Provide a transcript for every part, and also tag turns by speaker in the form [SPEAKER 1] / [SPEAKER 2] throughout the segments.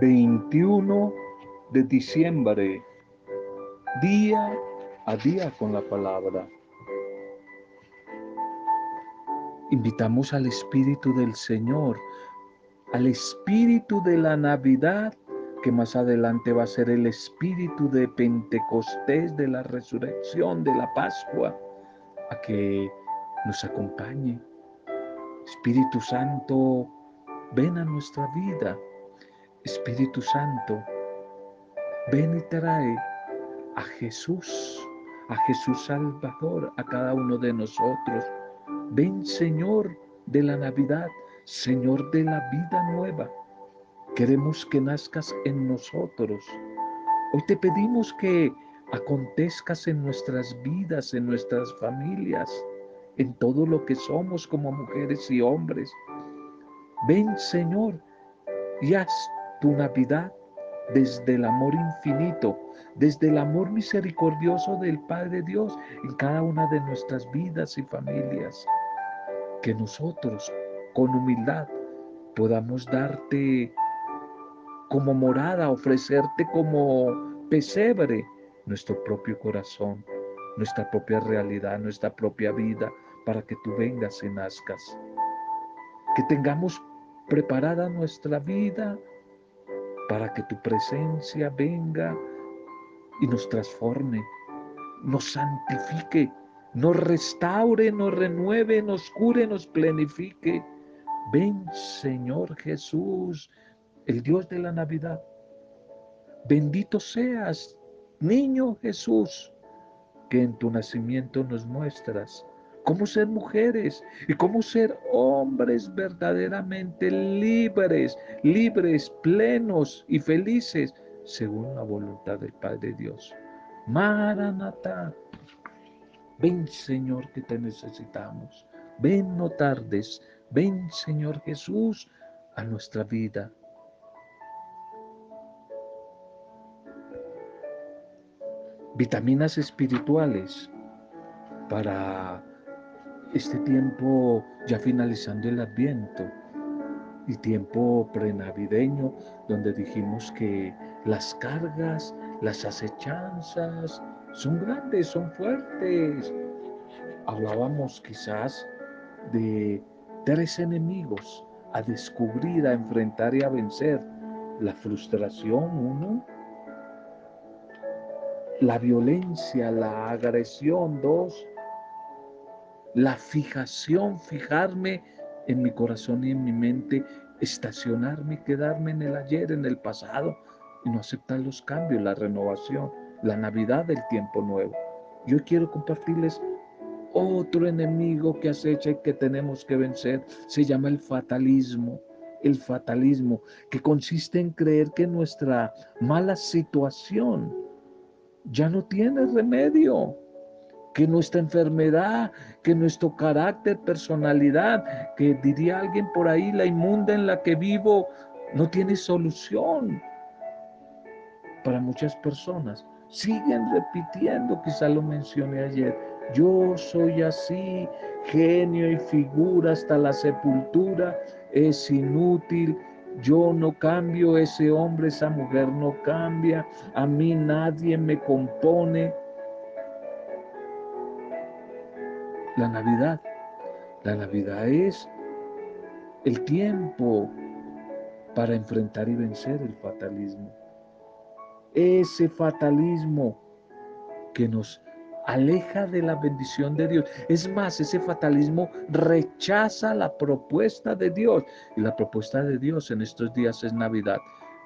[SPEAKER 1] 21 de diciembre, día a día con la palabra. Invitamos al Espíritu del Señor, al Espíritu de la Navidad, que más adelante va a ser el Espíritu de Pentecostés, de la resurrección, de la Pascua, a que nos acompañe. Espíritu Santo, ven a nuestra vida. Espíritu Santo, ven y trae a Jesús, a Jesús Salvador, a cada uno de nosotros Ven Señor de la Navidad, Señor de la vida nueva. Queremos que nazcas en nosotros. Hoy te pedimos que acontezcas en nuestras vidas, en nuestras familias, en todo lo que somos como mujeres y hombres. Ven Señor y haz tu Navidad desde el amor infinito, desde el amor misericordioso del Padre Dios en cada una de nuestras vidas y familias que nosotros con humildad podamos darte como morada, ofrecerte como pesebre nuestro propio corazón, nuestra propia realidad, nuestra propia vida, para que tú vengas y nazcas. Que tengamos preparada nuestra vida para que tu presencia venga y nos transforme, nos santifique, nos restaure, nos renueve, nos cure, nos plenifique. Ven, Señor Jesús, el Dios de la Navidad. Bendito seas, niño Jesús, que en tu nacimiento nos muestras cómo ser mujeres y cómo ser hombres verdaderamente libres, libres, plenos y felices, según la voluntad del Padre Dios. Maranatha. Ven Señor que te necesitamos. Ven no tardes. Ven Señor Jesús a nuestra vida. Vitaminas espirituales para este tiempo ya finalizando el adviento y tiempo prenavideño donde dijimos que las cargas, las acechanzas, son grandes, son fuertes. Hablábamos quizás de tres enemigos a descubrir, a enfrentar y a vencer. La frustración, uno. La violencia, la agresión, dos. La fijación, fijarme en mi corazón y en mi mente, estacionarme, quedarme en el ayer, en el pasado y no aceptar los cambios, la renovación la Navidad del tiempo nuevo. Yo quiero compartirles otro enemigo que acecha y que tenemos que vencer. Se llama el fatalismo. El fatalismo, que consiste en creer que nuestra mala situación ya no tiene remedio, que nuestra enfermedad, que nuestro carácter, personalidad, que diría alguien por ahí, la inmunda en la que vivo, no tiene solución para muchas personas siguen repitiendo, quizá lo mencioné ayer, yo soy así, genio y figura hasta la sepultura, es inútil, yo no cambio, ese hombre, esa mujer no cambia, a mí nadie me compone. La Navidad, la Navidad es el tiempo para enfrentar y vencer el fatalismo ese fatalismo que nos aleja de la bendición de Dios. Es más, ese fatalismo rechaza la propuesta de Dios. Y la propuesta de Dios en estos días es Navidad.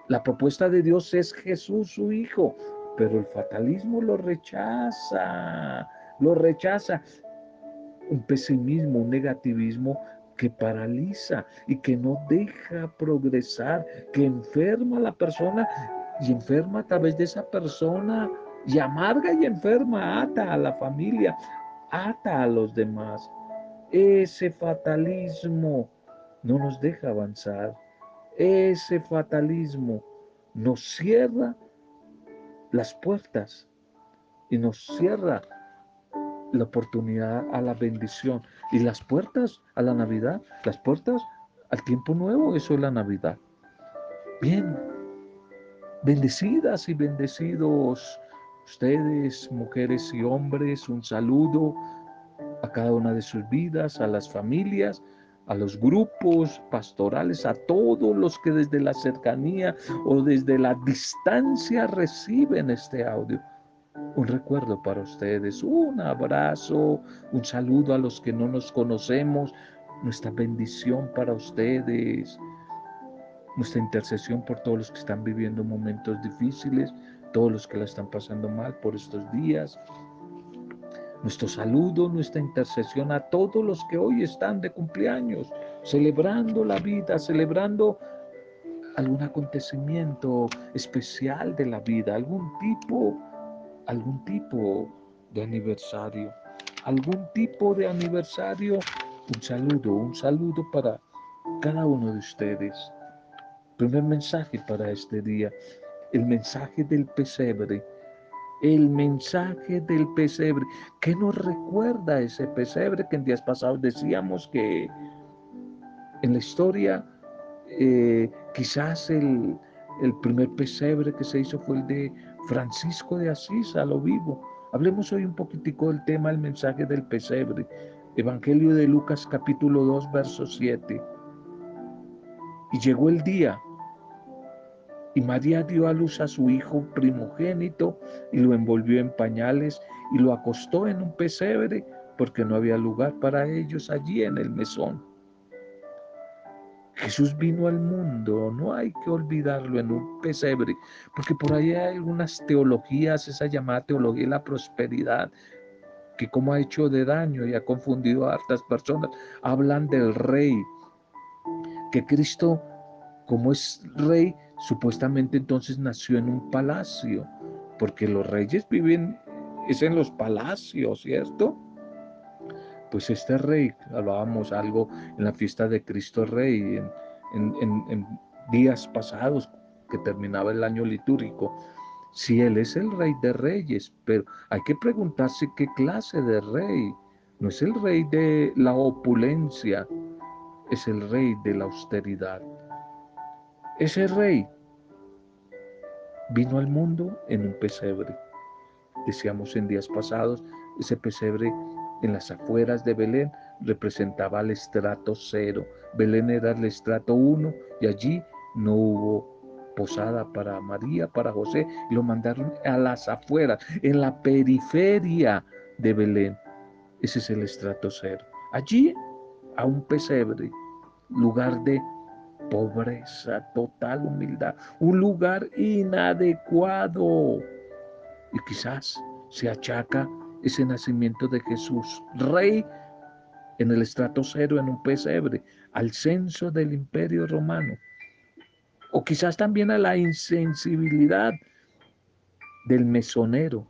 [SPEAKER 1] La propuesta de Dios es Jesús, su Hijo. Pero el fatalismo lo rechaza, lo rechaza. Un pesimismo, un negativismo que paraliza y que no deja progresar, que enferma a la persona y enferma a través de esa persona y amarga y enferma, ata a la familia, ata a los demás. Ese fatalismo no nos deja avanzar. Ese fatalismo nos cierra las puertas y nos cierra la oportunidad a la bendición y las puertas a la Navidad, las puertas al tiempo nuevo, eso es la Navidad. Bien, Bendecidas y bendecidos ustedes, mujeres y hombres, un saludo a cada una de sus vidas, a las familias, a los grupos pastorales, a todos los que desde la cercanía o desde la distancia reciben este audio. Un recuerdo para ustedes, un abrazo, un saludo a los que no nos conocemos, nuestra bendición para ustedes, nuestra intercesión por todos los que están viviendo momentos difíciles, todos los que la están pasando mal por estos días. Nuestro saludo, nuestra intercesión a todos los que hoy están de cumpleaños, celebrando la vida, celebrando algún acontecimiento especial de la vida, algún tipo, algún tipo de aniversario, algún tipo de aniversario. Un saludo, un saludo para cada uno de ustedes. Primer mensaje para este día, el mensaje del pesebre el mensaje del pesebre. ¿Qué nos recuerda ese pesebre que en días pasados decíamos que en la historia eh, quizás el, el primer pesebre que se hizo fue el de Francisco de Asís a lo vivo? Hablemos hoy un poquitico del tema, el mensaje del pesebre. Evangelio de Lucas capítulo 2, verso 7. Y llegó el día y María dio a luz a su hijo primogénito y lo envolvió en pañales y lo acostó en un pesebre porque no había lugar para ellos allí en el mesón. Jesús vino al mundo, no hay que olvidarlo en un pesebre, porque por ahí hay algunas teologías, esa llamada teología de la prosperidad, que como ha hecho de daño y ha confundido a hartas personas, hablan del rey, que Cristo, como es rey, Supuestamente entonces nació en un palacio, porque los reyes viven es en los palacios, ¿cierto? Pues este rey, hablábamos algo en la fiesta de Cristo Rey, en, días pasados que terminaba el año litúrgico, si Él es el rey de reyes, pero hay que preguntarse qué clase de rey. No es el rey de la opulencia, es el rey de la austeridad. Ese rey vino al mundo en un pesebre. Decíamos en días pasados, ese pesebre en las afueras de Belén representaba el estrato cero. Belén era el estrato uno y allí no hubo posada para María, para José, y lo mandaron a las afueras, en la periferia de Belén. Ese es el estrato cero. Allí, a un pesebre, lugar de pobreza, total humildad, un lugar inadecuado. Y quizás se achaca ese nacimiento de Jesús, rey en el estrato cero, en un pesebre, al censo del imperio romano. O quizás también a la insensibilidad del mesonero,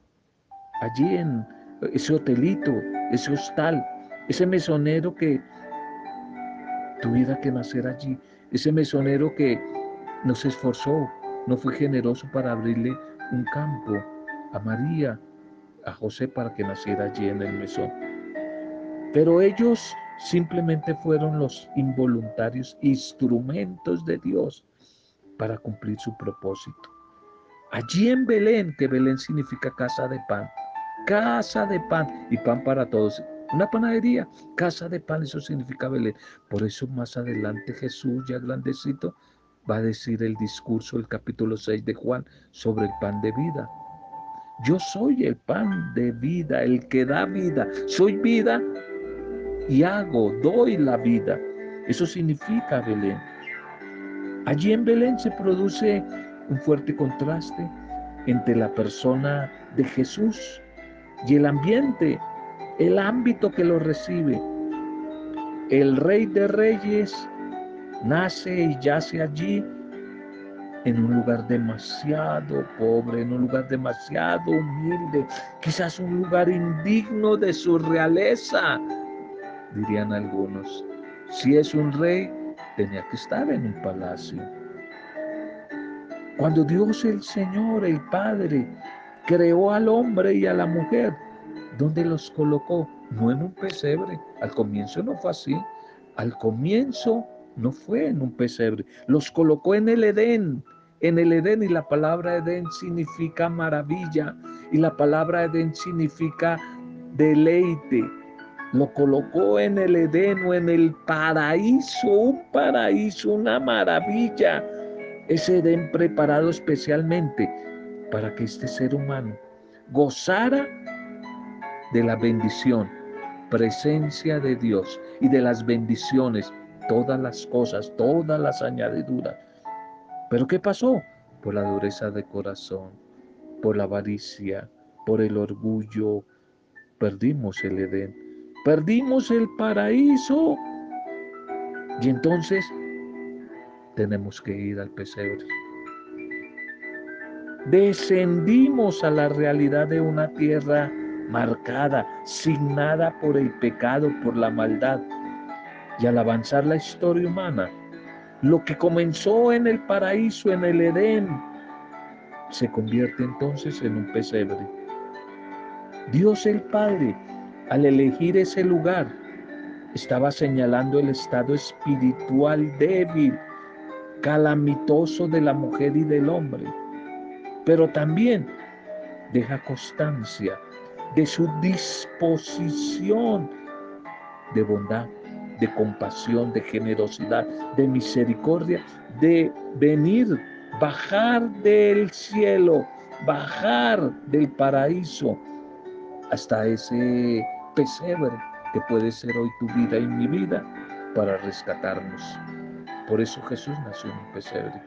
[SPEAKER 1] allí en ese hotelito, ese hostal, ese mesonero que tuviera que nacer allí ese mesonero que no se esforzó, no fue generoso para abrirle un campo a María, a José para que naciera allí en el mesón. Pero ellos simplemente fueron los involuntarios instrumentos de Dios para cumplir su propósito. Allí en Belén, que Belén significa casa de pan, casa de pan y pan para todos. Una panadería, casa de pan, eso significa Belén. Por eso más adelante Jesús, ya grandecito, va a decir el discurso del capítulo 6 de Juan sobre el pan de vida. Yo soy el pan de vida, el que da vida. Soy vida y hago, doy la vida. Eso significa Belén. Allí en Belén se produce un fuerte contraste entre la persona de Jesús y el ambiente el ámbito que lo recibe. El rey de reyes nace y yace allí en un lugar demasiado pobre, en un lugar demasiado humilde, quizás un lugar indigno de su realeza, dirían algunos. Si es un rey, tenía que estar en un palacio. Cuando Dios el Señor, el Padre, creó al hombre y a la mujer, ¿Dónde los colocó? No en un pesebre. Al comienzo no fue así. Al comienzo no fue en un pesebre. Los colocó en el Edén, en el Edén y la palabra Edén significa maravilla y la palabra Edén significa deleite. Lo colocó en el Edén o en el paraíso, un paraíso, una maravilla. Ese Edén preparado especialmente para que este ser humano gozara de la bendición, presencia de Dios y de las bendiciones, todas las cosas, todas las añadiduras. Pero ¿qué pasó? Por la dureza de corazón, por la avaricia, por el orgullo, perdimos el Edén, perdimos el paraíso. Y entonces tenemos que ir al pesebre. Descendimos a la realidad de una tierra marcada, signada por el pecado, por la maldad. Y al avanzar la historia humana, lo que comenzó en el paraíso, en el Edén, se convierte entonces en un pesebre. Dios el Padre, al elegir ese lugar, estaba señalando el estado espiritual débil, calamitoso de la mujer y del hombre, pero también deja constancia de su disposición de bondad, de compasión, de generosidad, de misericordia, de venir, bajar del cielo, bajar del paraíso hasta ese pesebre que puede ser hoy tu vida y mi vida para rescatarnos. Por eso Jesús nació en un pesebre,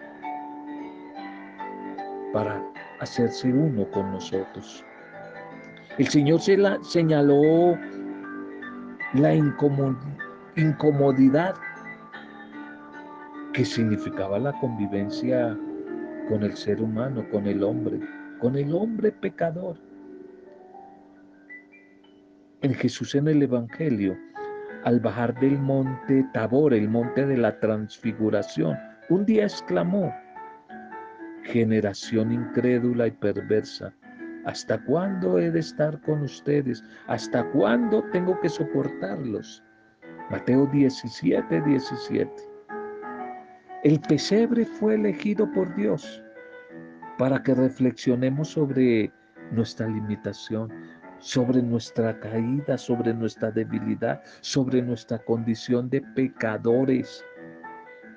[SPEAKER 1] para hacerse uno con nosotros. El Señor se la señaló la incomodidad que significaba la convivencia con el ser humano, con el hombre, con el hombre pecador. En Jesús en el Evangelio, al bajar del monte Tabor, el monte de la transfiguración, un día exclamó, generación incrédula y perversa, ¿Hasta cuándo he de estar con ustedes? ¿Hasta cuándo tengo que soportarlos? Mateo 17, 17. El pesebre fue elegido por Dios para que reflexionemos sobre nuestra limitación, sobre nuestra caída, sobre nuestra debilidad, sobre nuestra condición de pecadores,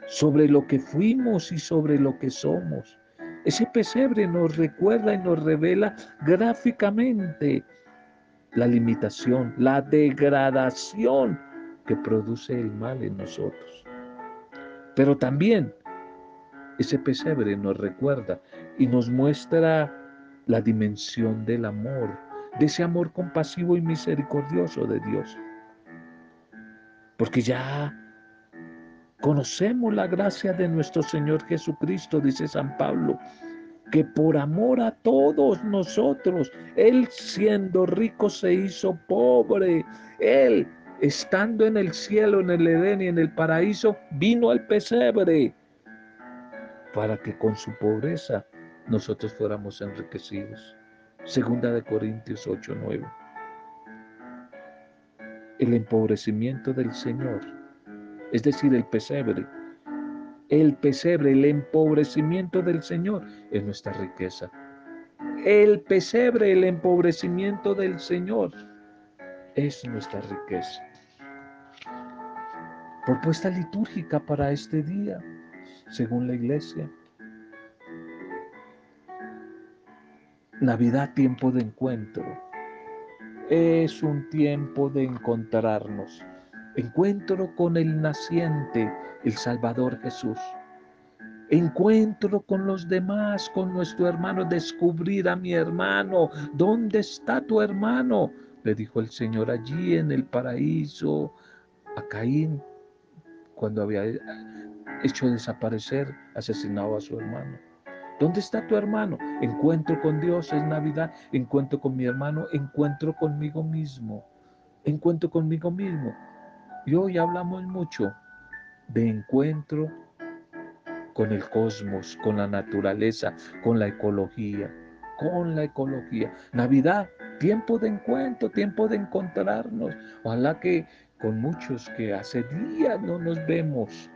[SPEAKER 1] sobre lo que fuimos y sobre lo que somos. Ese pesebre nos recuerda y nos revela gráficamente la limitación, la degradación que produce el mal en nosotros. Pero también ese pesebre nos recuerda y nos muestra la dimensión del amor, de ese amor compasivo y misericordioso de Dios. Porque ya Conocemos la gracia de nuestro Señor Jesucristo, dice San Pablo, que por amor a todos nosotros, Él siendo rico se hizo pobre. Él, estando en el cielo, en el Edén y en el paraíso, vino al pesebre para que con su pobreza nosotros fuéramos enriquecidos. Segunda de Corintios 8, 9. El empobrecimiento del Señor es decir, el pesebre. El pesebre, el empobrecimiento del Señor es nuestra riqueza. El pesebre, el empobrecimiento del Señor es nuestra riqueza. Propuesta litúrgica para este día, según la iglesia. Navidad, tiempo de encuentro. Es un tiempo de encontrarnos Encuentro con el naciente, el Salvador Jesús. Encuentro con los demás, con nuestro hermano, descubrir a mi hermano. ¿Dónde está tu hermano? Le dijo el Señor allí en el paraíso a Caín cuando había hecho desaparecer, asesinado a su hermano. ¿Dónde está tu hermano? Encuentro con Dios, es Navidad. Encuentro con mi hermano, encuentro conmigo mismo. Encuentro conmigo mismo. Y hoy hablamos mucho de encuentro con el cosmos, con la naturaleza, con la ecología, con la ecología. Navidad, tiempo de encuentro, tiempo de encontrarnos. Ojalá que con muchos que hace días no nos vemos,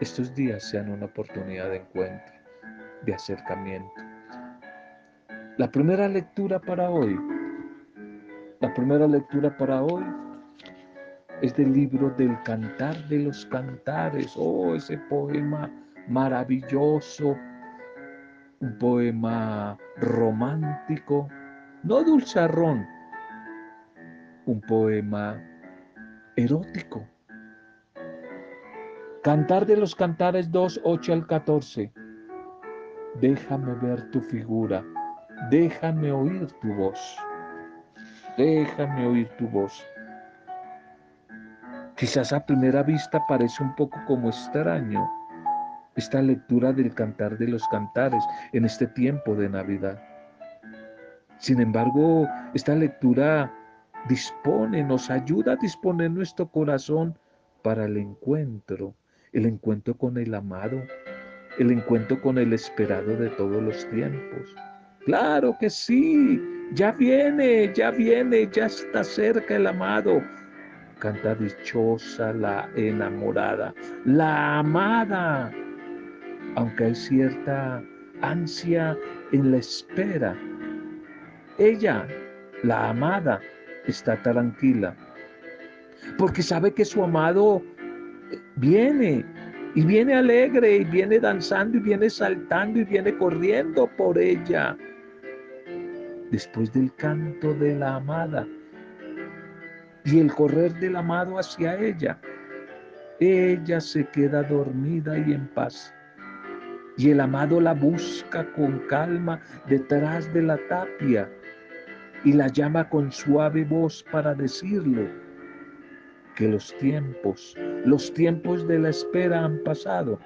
[SPEAKER 1] estos días sean una oportunidad de encuentro. de acercamiento. La primera lectura para hoy, la primera lectura para hoy es del libro del Cantar de los Cantares. Oh, ese poema maravilloso, un poema romántico, no dulzarrón, un poema erótico. Cantar de los Cantares 2, 8 al 14. Déjame ver tu figura, déjame oír tu voz, déjame oír tu voz. Quizás a primera vista parece un poco como extraño esta lectura del Cantar de los Cantares en este tiempo de Navidad. Sin embargo, esta lectura dispone, nos ayuda a disponer nuestro corazón para el encuentro, el encuentro con el amado, el encuentro con el esperado de todos los tiempos. Claro que sí, ya viene, ya viene, ya está cerca el amado. Canta dichosa la enamorada, la amada, aunque hay cierta ansia en la espera. Ella, la amada, está tranquila, porque sabe que su amado viene y viene alegre y viene danzando y viene saltando y viene corriendo por ella. Después del canto de la amada y el correr del amado hacia ella, ella se queda dormida y en paz. Y el amado la busca con calma detrás de la tapia y la llama con suave voz para decirle que los tiempos, los tiempos de la espera han pasado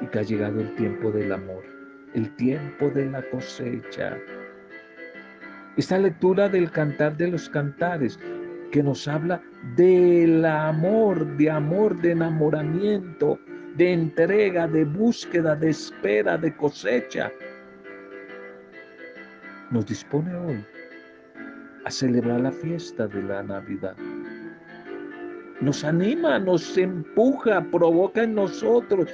[SPEAKER 1] y que ha llegado el tiempo del amor, el tiempo de la cosecha. Esta lectura del cantar de los cantares que nos habla del amor, de amor, de enamoramiento, de entrega, de búsqueda, de espera, de cosecha, nos dispone hoy celebrar la fiesta de la Navidad. Nos anima, nos empuja, provoca en nosotros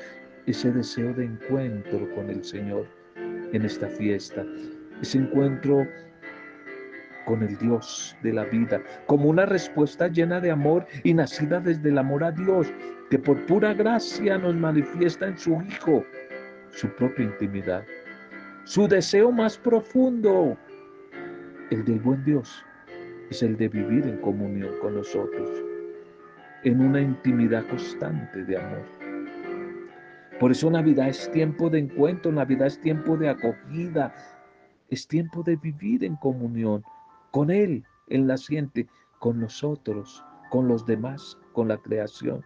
[SPEAKER 1] ese deseo de encuentro con el Señor en esta fiesta, ese encuentro con el Dios de la vida, como una respuesta llena de amor y nacida desde el amor a Dios, que por pura gracia nos manifiesta en su Hijo su propia intimidad, su deseo más profundo el del buen Dios es el de vivir en comunión con nosotros, en una intimidad constante de amor. Por eso Navidad es tiempo de encuentro, Navidad es tiempo de acogida, es tiempo de vivir en comunión con Él, el naciente, con nosotros, con los demás, con la creación.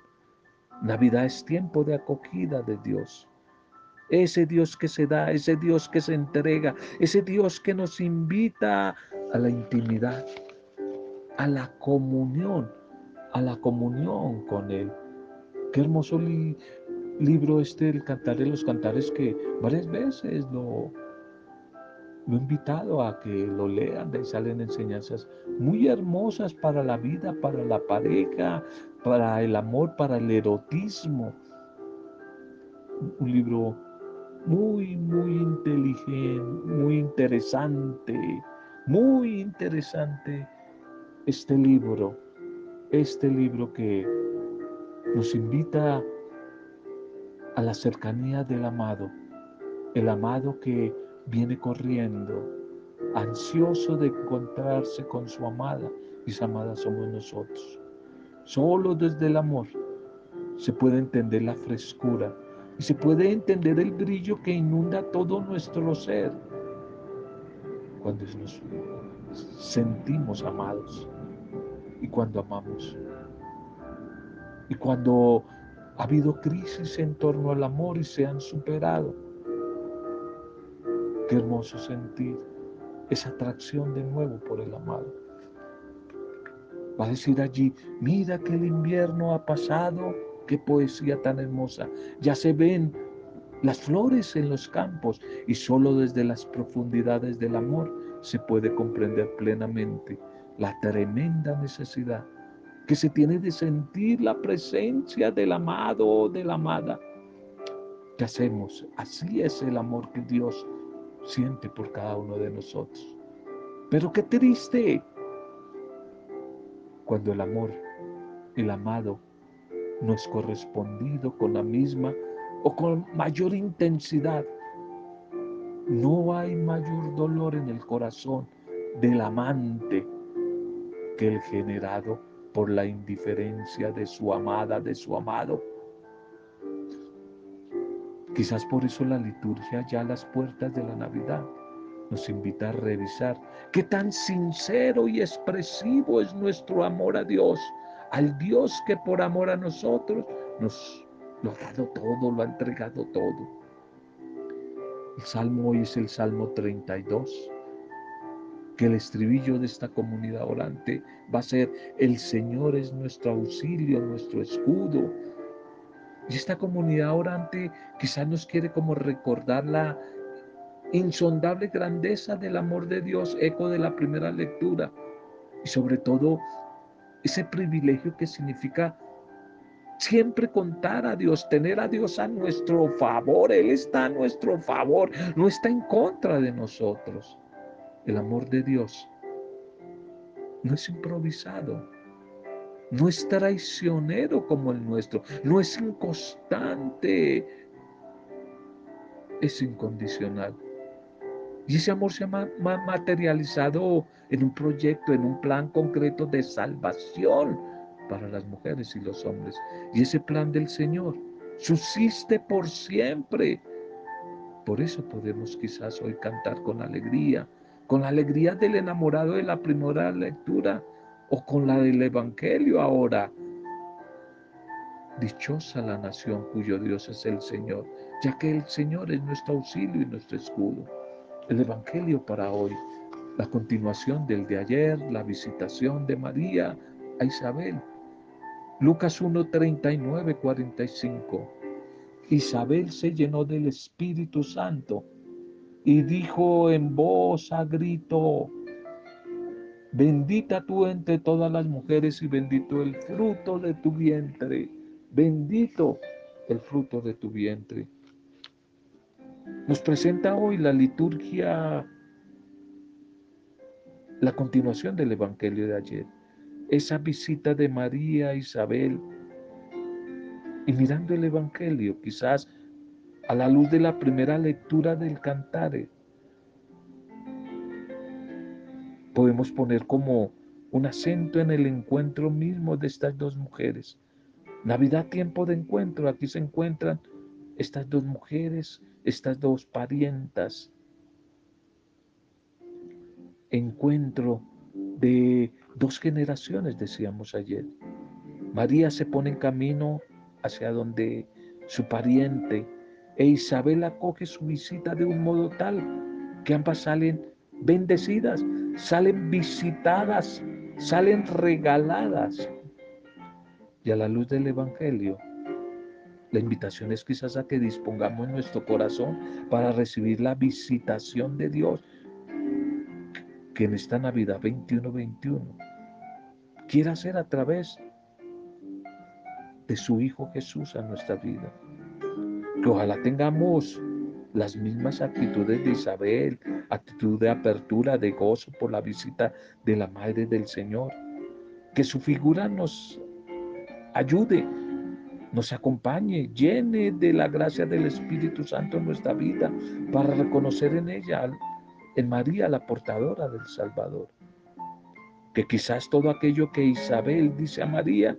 [SPEAKER 1] Navidad es tiempo de acogida de Dios. Ese Dios que se da, ese Dios que se entrega, ese Dios que nos invita a la intimidad, a la comunión, a la comunión con Él. Qué hermoso libro este, el Cantar de los Cantares, que varias veces lo, lo he invitado a que lo lean, de ahí salen enseñanzas muy hermosas para la vida, para la pareja, para el amor, para el erotismo. Un libro muy, muy inteligente, muy interesante, muy interesante este libro, este libro que nos invita a la cercanía del amado, el amado que viene corriendo, ansioso de encontrarse con su amada, y su amada somos nosotros. Solo desde el amor se puede entender la frescura y se puede entender el brillo que inunda todo nuestro ser cuando nos sentimos amados y cuando amamos. Y cuando ha habido crisis en torno al amor y se han superado. Qué hermoso sentir esa atracción de nuevo por el amado. Va a decir allí, mira que el invierno ha pasado, qué poesía tan hermosa. Ya se ven las flores en los campos y solo desde las profundidades del amor se puede comprender plenamente la tremenda necesidad que se tiene de sentir la presencia del amado o de la amada. ¿Qué hacemos? Así es el amor que Dios siente por cada uno de nosotros. Pero qué triste cuando el amor, el amado, no es correspondido con la misma o con mayor intensidad. No hay mayor dolor en el corazón del amante que el generado por la indiferencia de su amada, de su amado. Quizás por eso la liturgia ya a las puertas de la Navidad nos invita a revisar qué tan sincero y expresivo es nuestro amor a Dios, al Dios que por amor a nosotros nos lo ha dado todo, lo ha entregado todo. El salmo hoy es el Salmo 32, que el estribillo de esta comunidad orante va a ser, el Señor es nuestro auxilio, nuestro escudo. Y esta comunidad orante quizás nos quiere como recordar la insondable grandeza del amor de Dios, eco de la primera lectura, y sobre todo ese privilegio que significa siempre contar a Dios, tener a Dios a nuestro favor. Él está a nuestro favor, no está en contra de nosotros. El amor de Dios no es improvisado, no es traicionero como el nuestro, no es inconstante, es incondicional. Y ese amor se ha materializado en un proyecto, en un plan concreto de salvación para las mujeres y los hombres. Y ese plan del Señor subsiste por siempre. Por eso podemos quizás hoy cantar con alegría, con la alegría del enamorado de la primera lectura o con la del Evangelio ahora. Dichosa la nación cuyo Dios es el Señor, ya que el Señor es nuestro auxilio y nuestro escudo. El Evangelio para hoy, la continuación del de ayer, la visitación de María a Isabel, Lucas 1, 39, 45. Isabel se llenó del Espíritu Santo y dijo en voz a grito, bendita tú entre todas las mujeres y bendito el fruto de tu vientre, bendito el fruto de tu vientre. Nos presenta hoy la liturgia, la continuación del Evangelio de ayer esa visita de María Isabel y mirando el Evangelio, quizás a la luz de la primera lectura del Cantare, podemos poner como un acento en el encuentro mismo de estas dos mujeres. Navidad, tiempo de encuentro, aquí se encuentran estas dos mujeres, estas dos parientas. Encuentro de dos generaciones, decíamos ayer. María se pone en camino hacia donde su pariente e Isabel acoge su visita de un modo tal que ambas salen bendecidas, salen visitadas, salen regaladas. Y a la luz del Evangelio, la invitación es quizás a que dispongamos nuestro corazón para recibir la visitación de Dios que en esta Navidad 21-21 quiere hacer a través de su Hijo Jesús a nuestra vida. Que ojalá tengamos las mismas actitudes de Isabel, actitud de apertura, de gozo por la visita de la Madre del Señor. Que su figura nos ayude, nos acompañe, llene de la gracia del Espíritu Santo nuestra vida para reconocer en ella en María la portadora del Salvador. Que quizás todo aquello que Isabel dice a María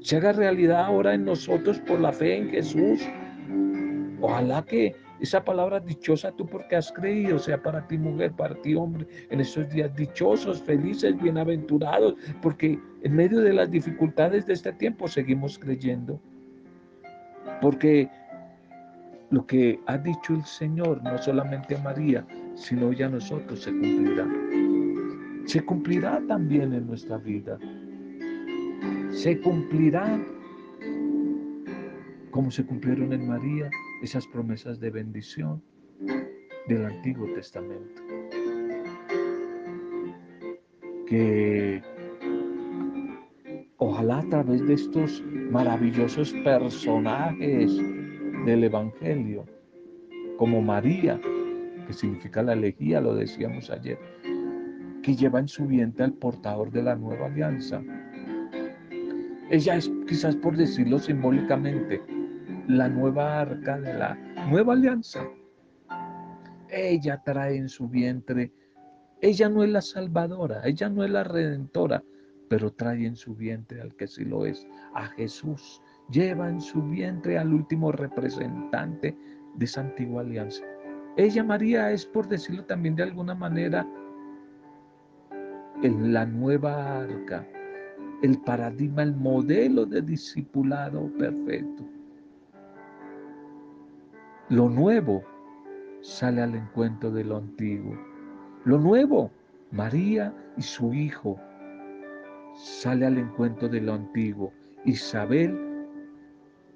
[SPEAKER 1] se haga realidad ahora en nosotros por la fe en Jesús. Ojalá que esa palabra dichosa tú porque has creído sea para ti mujer, para ti hombre, en estos días dichosos, felices, bienaventurados, porque en medio de las dificultades de este tiempo seguimos creyendo. Porque lo que ha dicho el Señor, no solamente a María, sino ya a nosotros se cumplirá. Se cumplirá también en nuestra vida. Se cumplirá como se cumplieron en María esas promesas de bendición del Antiguo Testamento. Que ojalá a través de estos maravillosos personajes del Evangelio, como María, que significa la elegía, lo decíamos ayer, que lleva en su vientre al portador de la nueva alianza. Ella es, quizás por decirlo simbólicamente, la nueva arca de la nueva alianza. Ella trae en su vientre, ella no es la salvadora, ella no es la redentora, pero trae en su vientre al que sí lo es, a Jesús. Lleva en su vientre al último representante de esa antigua alianza. Ella, María, es por decirlo también de alguna manera, en la nueva arca, el paradigma, el modelo de discipulado perfecto. Lo nuevo sale al encuentro de lo antiguo. Lo nuevo, María y su hijo, sale al encuentro de lo antiguo. Isabel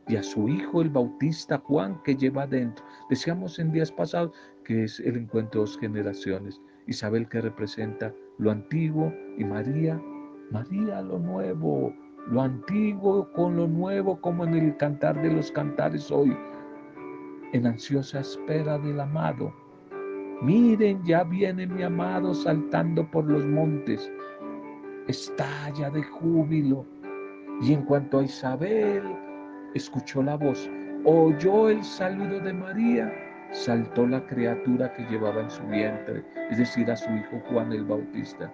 [SPEAKER 1] y a su hijo el bautista Juan que lleva adentro. Decíamos en días pasados que es el encuentro de dos generaciones. Isabel que representa lo antiguo y María, María lo nuevo, lo antiguo con lo nuevo como en el cantar de los cantares hoy, en ansiosa espera del amado. Miren, ya viene mi amado saltando por los montes estalla de júbilo. Y en cuanto a Isabel, escuchó la voz, oyó el saludo de María, saltó la criatura que llevaba en su vientre, es decir, a su hijo Juan el Bautista.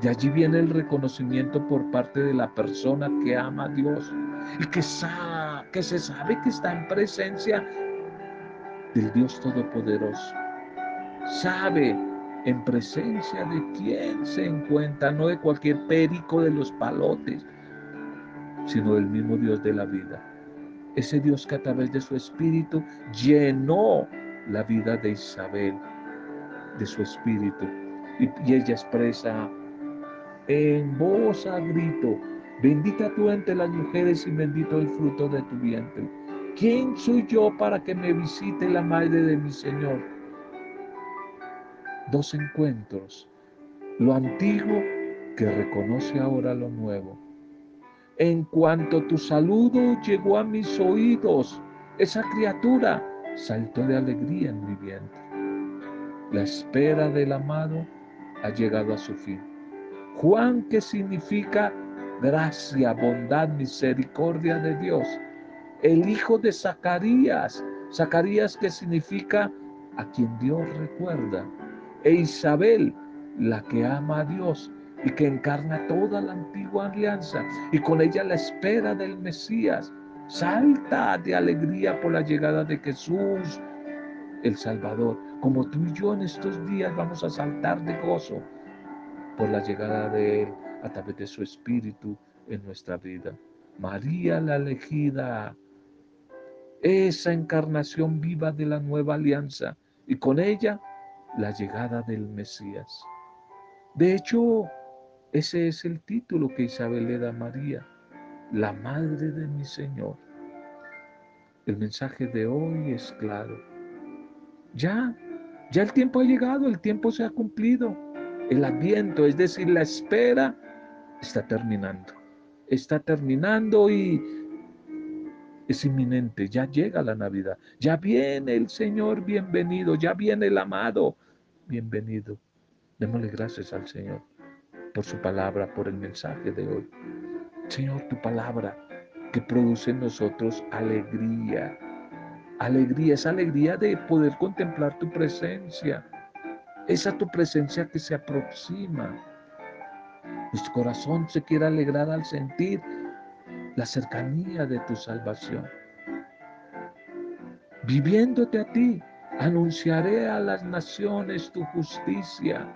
[SPEAKER 1] De allí viene el reconocimiento por parte de la persona que ama a Dios y que, que se sabe que está en presencia del Dios Todopoderoso. Sabe en presencia de quien se encuentra, no de cualquier perico de los palotes, sino del mismo Dios de la vida. Ese Dios que a través de su espíritu llenó la vida de Isabel, de su espíritu. Y, ella expresa en voz a grito, bendita tú entre las mujeres y bendito el fruto de tu vientre. ¿Quién soy yo para que me visite la madre de mi Señor? Dos encuentros, lo antiguo que reconoce ahora lo nuevo. En cuanto tu saludo llegó a mis oídos, esa criatura saltó de alegría en mi vientre. La espera del amado ha llegado a su fin. Juan, que significa gracia, bondad, misericordia de Dios. El hijo de Zacarías, Zacarías que significa a quien Dios recuerda e Isabel, la que ama a Dios y que encarna toda la antigua alianza y con ella la espera del Mesías, salta de alegría por la llegada de Jesús, el Salvador, como tú y yo en estos días vamos a saltar de gozo por la llegada de Él a través de su Espíritu en nuestra vida. María la elegida, esa encarnación viva de la nueva alianza y con ella la llegada del Mesías. De hecho, ese es el título que Isabel le da a María, la madre de mi Señor. El mensaje de hoy es claro. Ya, ya el tiempo ha llegado, el tiempo se ha cumplido. El adviento, es decir, la espera, está terminando. Está terminando y es inminente, ya llega la Navidad, ya viene el Señor bienvenido, ya viene el amado, bienvenido. Démosle gracias al Señor por su palabra, por el mensaje de hoy. Señor, tu palabra que produce en nosotros alegría. Alegría, esa alegría de poder contemplar tu presencia. Esa tu presencia que se aproxima. Nuestro corazón se quiere alegrar al sentir la cercanía de tu salvación. Viviéndote a ti, Anunciaré a las naciones tu justicia.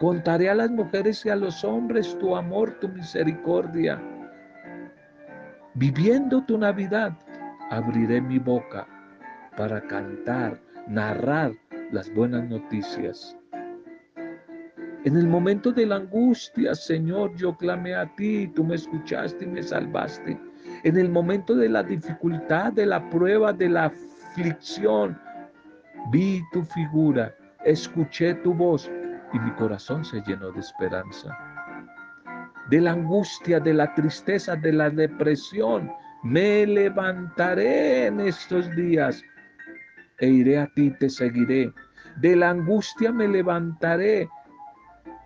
[SPEAKER 1] Contaré a las mujeres y a los hombres tu amor, tu misericordia. Viviendo tu Navidad, abriré mi boca para cantar, narrar las buenas noticias. En el momento de la angustia, Señor, yo clamé a ti, tú me escuchaste y me salvaste. En el momento de la dificultad, de la prueba, de la aflicción, Vi tu figura, escuché tu voz y mi corazón se llenó de esperanza. De la angustia, de la tristeza, de la depresión, Me levantaré en estos días e iré a ti, te seguiré. De la angustia me levantaré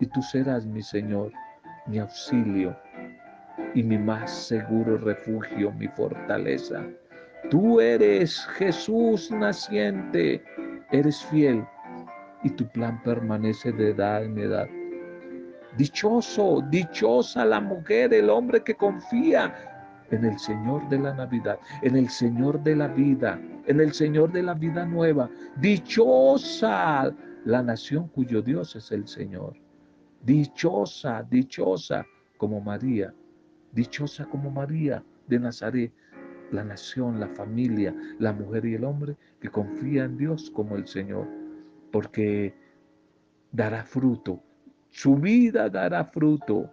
[SPEAKER 1] y tú serás mi Señor, mi auxilio y mi más seguro refugio, mi fortaleza. Tú eres Jesús naciente, eres fiel y tu plan permanece de edad en edad. Dichoso, dichosa la mujer, el hombre que confía en el Señor de la Navidad, en el Señor de la vida, en el Señor de la vida nueva. Dichosa la nación cuyo Dios es el Señor. Dichosa, dichosa como María, dichosa como María de Nazaret, la nación, la familia, la mujer y el hombre que confía en Dios como el Señor, porque dará fruto su vida dará fruto.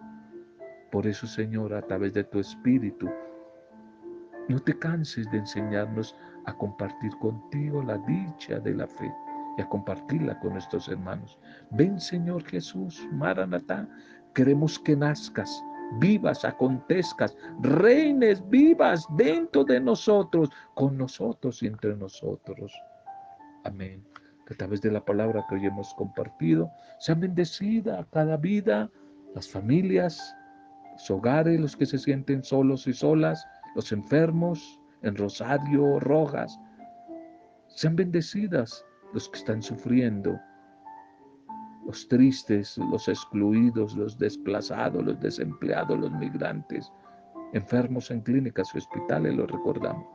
[SPEAKER 1] Por eso, Señor, a través de tu Espíritu, no te canses de enseñarnos a compartir contigo la dicha de la fe y a compartirla con nuestros hermanos. Ven, Señor Jesús, Maranatá, queremos que nazcas, vivas, acontezcas, reines vivas dentro de nosotros, con nosotros y entre nosotros. Amén a través de la palabra que hoy hemos compartido, sea bendecida cada vida, las familias, los hogares, los que se sienten solos y solas, los enfermos en Rosario, Rojas. Sean bendecidas los que están sufriendo, los tristes, los excluidos, los desplazados, los desempleados, los migrantes, enfermos en clínicas y hospitales, los recordamos.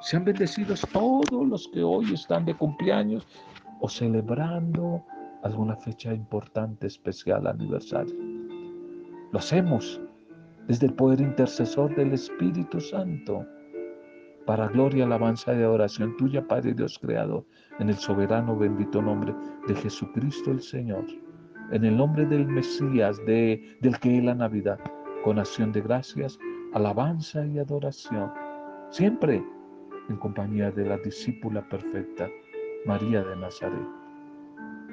[SPEAKER 1] Sean bendecidos todos los que hoy están de cumpleaños o celebrando alguna fecha importante, especial, aniversario. Lo hacemos desde el poder intercesor del Espíritu Santo, para gloria, alabanza y adoración tuya, Padre Dios Creador, en el soberano bendito nombre de Jesucristo el Señor, en el nombre del Mesías, de, del que es la Navidad, con acción de gracias, alabanza y adoración, siempre en compañía de la discípula perfecta, María de Nazaret.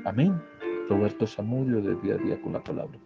[SPEAKER 1] Amén. Roberto Zamudio de Día a Día con la Palabra.